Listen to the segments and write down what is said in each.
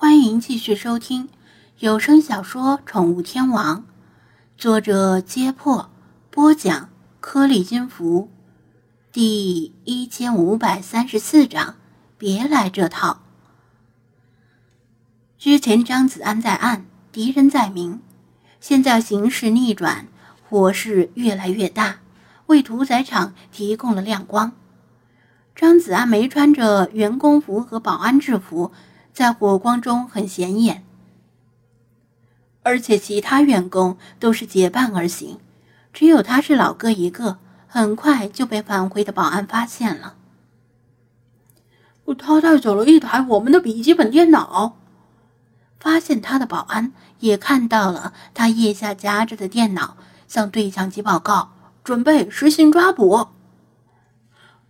欢迎继续收听有声小说《宠物天王》，作者：揭破，播讲：颗粒金服，第一千五百三十四章。别来这套。之前张子安在暗，敌人在明，现在形势逆转，火势越来越大，为屠宰场提供了亮光。张子安没穿着员工服和保安制服。在火光中很显眼，而且其他员工都是结伴而行，只有他是老哥一个，很快就被返回的保安发现了。他带走了一台我们的笔记本电脑。发现他的保安也看到了他腋下夹着的电脑，向对讲机报告，准备实行抓捕。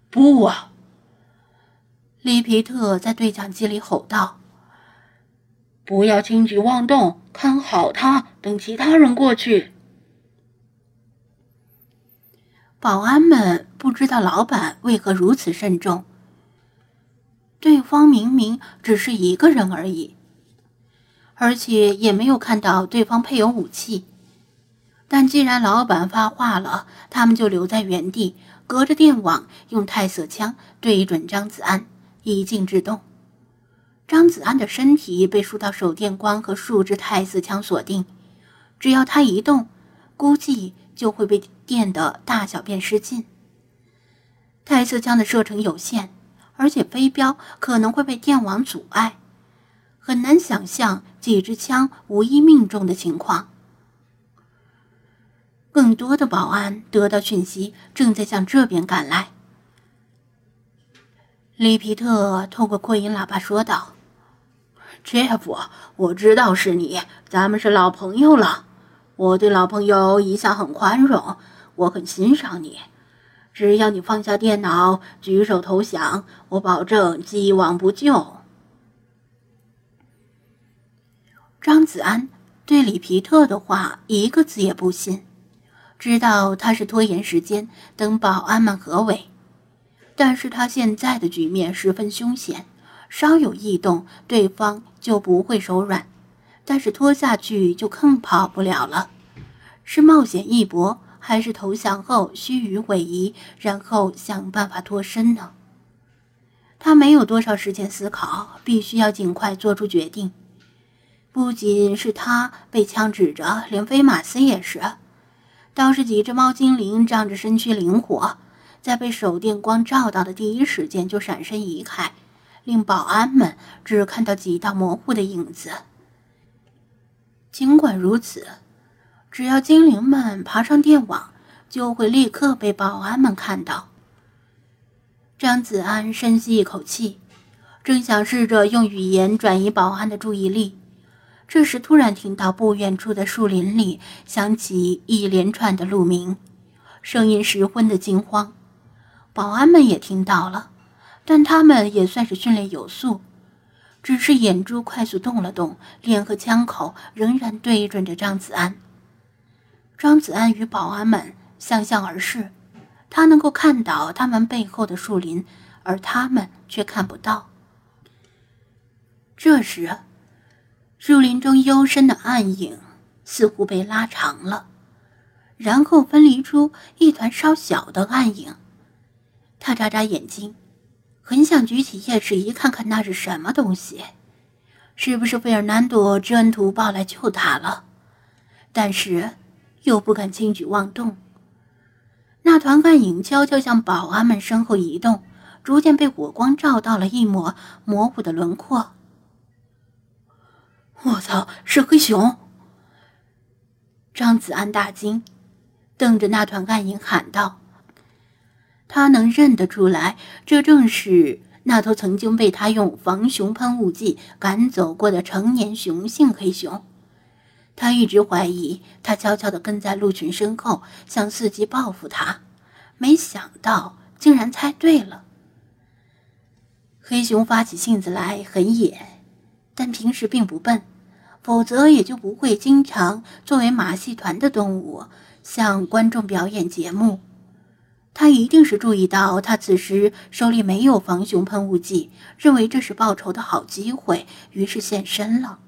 不啊！里皮特在对讲机里吼道。不要轻举妄动，看好他，等其他人过去。保安们不知道老板为何如此慎重。对方明明只是一个人而已，而且也没有看到对方配有武器。但既然老板发话了，他们就留在原地，隔着电网用太色枪对准张子安，一静制动。张子安的身体被数道手电光和数支太子枪锁定，只要他一动，估计就会被电得大小便失禁。太子枪的射程有限，而且飞镖可能会被电网阻碍，很难想象几支枪无一命中的情况。更多的保安得到讯息，正在向这边赶来。里皮特透过扩音喇叭说道。Jeff，我知道是你，咱们是老朋友了。我对老朋友一向很宽容，我很欣赏你。只要你放下电脑，举手投降，我保证既往不咎。张子安对里皮特的话一个字也不信，知道他是拖延时间，等保安们合围。但是他现在的局面十分凶险。稍有异动，对方就不会手软，但是拖下去就更跑不了了。是冒险一搏，还是投降后虚与委蛇，然后想办法脱身呢？他没有多少时间思考，必须要尽快做出决定。不仅是他被枪指着，连菲马斯也是。倒是几只猫精灵仗着身躯灵活，在被手电光照到的第一时间就闪身移开。令保安们只看到几道模糊的影子。尽管如此，只要精灵们爬上电网，就会立刻被保安们看到。张子安深吸一口气，正想试着用语言转移保安的注意力，这时突然听到不远处的树林里响起一连串的鹿鸣，声音十分的惊慌。保安们也听到了。但他们也算是训练有素，只是眼珠快速动了动，脸和枪口仍然对准着张子安。张子安与保安们相向而视，他能够看到他们背后的树林，而他们却看不到。这时，树林中幽深的暗影似乎被拉长了，然后分离出一团稍小的暗影。他眨眨眼睛。很想举起夜视仪看看那是什么东西，是不是费尔南多知恩图报来救他了？但是又不敢轻举妄动。那团暗影悄悄向保安们身后移动，逐渐被火光照到了一抹模糊的轮廓。我操，是黑熊！张子安大惊，瞪着那团暗影喊道。他能认得出来，这正是那头曾经被他用防熊喷雾剂赶走过的成年雄性黑熊。他一直怀疑他悄悄地跟在鹿群身后，想伺机报复他，没想到竟然猜对了。黑熊发起性子来很野，但平时并不笨，否则也就不会经常作为马戏团的动物向观众表演节目。他一定是注意到他此时手里没有防熊喷雾剂，认为这是报仇的好机会，于是现身了。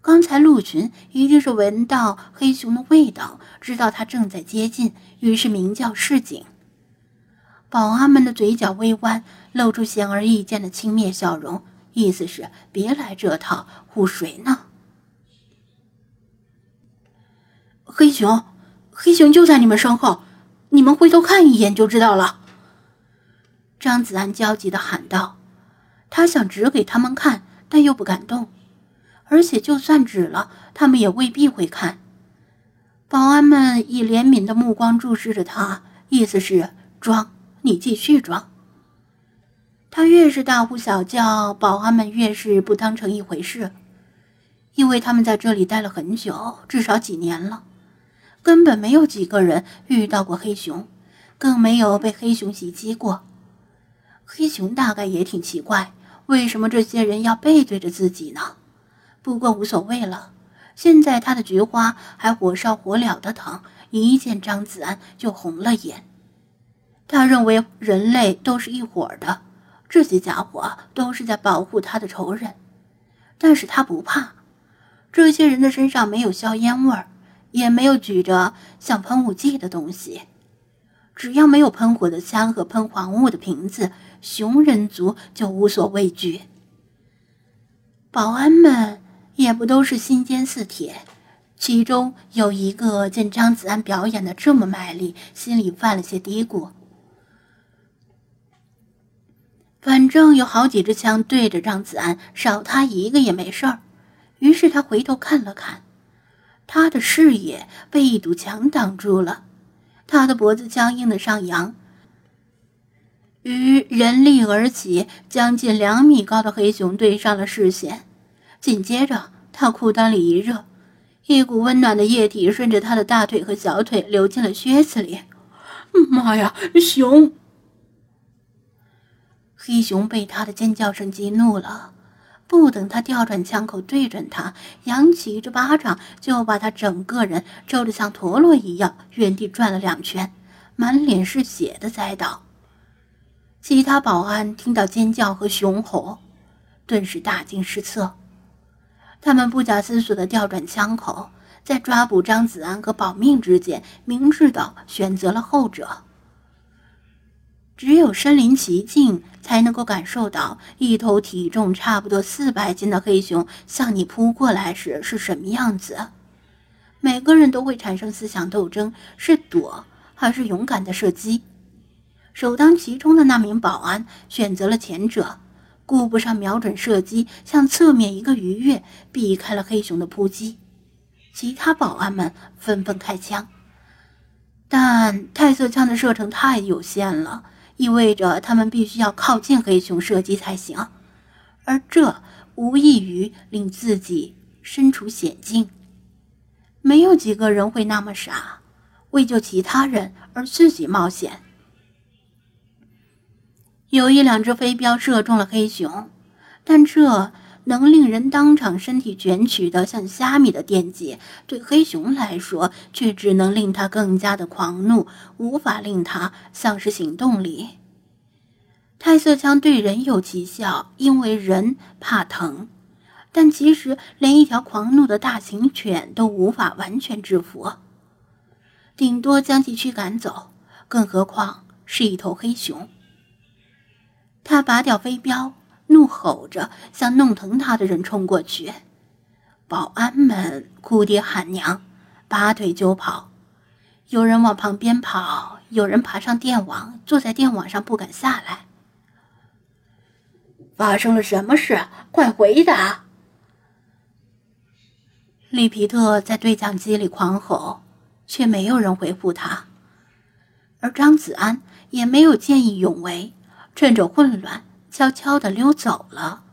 刚才陆群一定是闻到黑熊的味道，知道他正在接近，于是鸣叫示警。保安们的嘴角微弯，露出显而易见的轻蔑笑容，意思是别来这套，唬谁呢？黑熊，黑熊就在你们身后，你们回头看一眼就知道了。张子安焦急的喊道，他想指给他们看，但又不敢动。而且，就算指了，他们也未必会看。保安们以怜悯的目光注视着他，意思是装，你继续装。他越是大呼小叫，保安们越是不当成一回事，因为他们在这里待了很久，至少几年了，根本没有几个人遇到过黑熊，更没有被黑熊袭击过。黑熊大概也挺奇怪，为什么这些人要背对着自己呢？不过无所谓了，现在他的菊花还火烧火燎的疼，一见张子安就红了眼。他认为人类都是一伙的，这些家伙都是在保护他的仇人，但是他不怕。这些人的身上没有硝烟味儿，也没有举着像喷雾剂的东西，只要没有喷火的枪和喷黄雾的瓶子，熊人族就无所畏惧。保安们。也不都是心坚似铁，其中有一个见张子安表演的这么卖力，心里犯了些嘀咕。反正有好几支枪对着张子安，少他一个也没事儿。于是他回头看了看，他的视野被一堵墙挡住了，他的脖子僵硬的上扬，与人力而起将近两米高的黑熊对上了视线。紧接着，他裤裆里一热，一股温暖的液体顺着他的大腿和小腿流进了靴子里。妈呀，熊！黑熊被他的尖叫声激怒了，不等他调转枪口对准他，扬起一只巴掌就把他整个人抽得像陀螺一样，原地转了两圈，满脸是血的栽倒。其他保安听到尖叫和熊吼，顿时大惊失色。他们不假思索地调转枪口，在抓捕张子安和保命之间，明智地选择了后者。只有身临其境，才能够感受到一头体重差不多四百斤的黑熊向你扑过来时是什么样子。每个人都会产生思想斗争：是躲还是勇敢的射击？首当其冲的那名保安选择了前者。顾不上瞄准射击，向侧面一个鱼跃，避开了黑熊的扑击。其他保安们纷纷开枪，但太瑟枪的射程太有限了，意味着他们必须要靠近黑熊射击才行，而这无异于令自己身处险境。没有几个人会那么傻，为救其他人而自己冒险。有一两只飞镖射中了黑熊，但这能令人当场身体卷曲的像虾米的电击，对黑熊来说却只能令他更加的狂怒，无法令他丧失行动力。太色枪对人有奇效，因为人怕疼，但其实连一条狂怒的大型犬都无法完全制服，顶多将其驱赶走，更何况是一头黑熊。他拔掉飞镖，怒吼着向弄疼他的人冲过去。保安们哭爹喊娘，拔腿就跑。有人往旁边跑，有人爬上电网，坐在电网上不敢下来。发生了什么事？快回答！利皮特在对讲机里狂吼，却没有人回复他。而张子安也没有见义勇为。趁着混乱，悄悄地溜走了。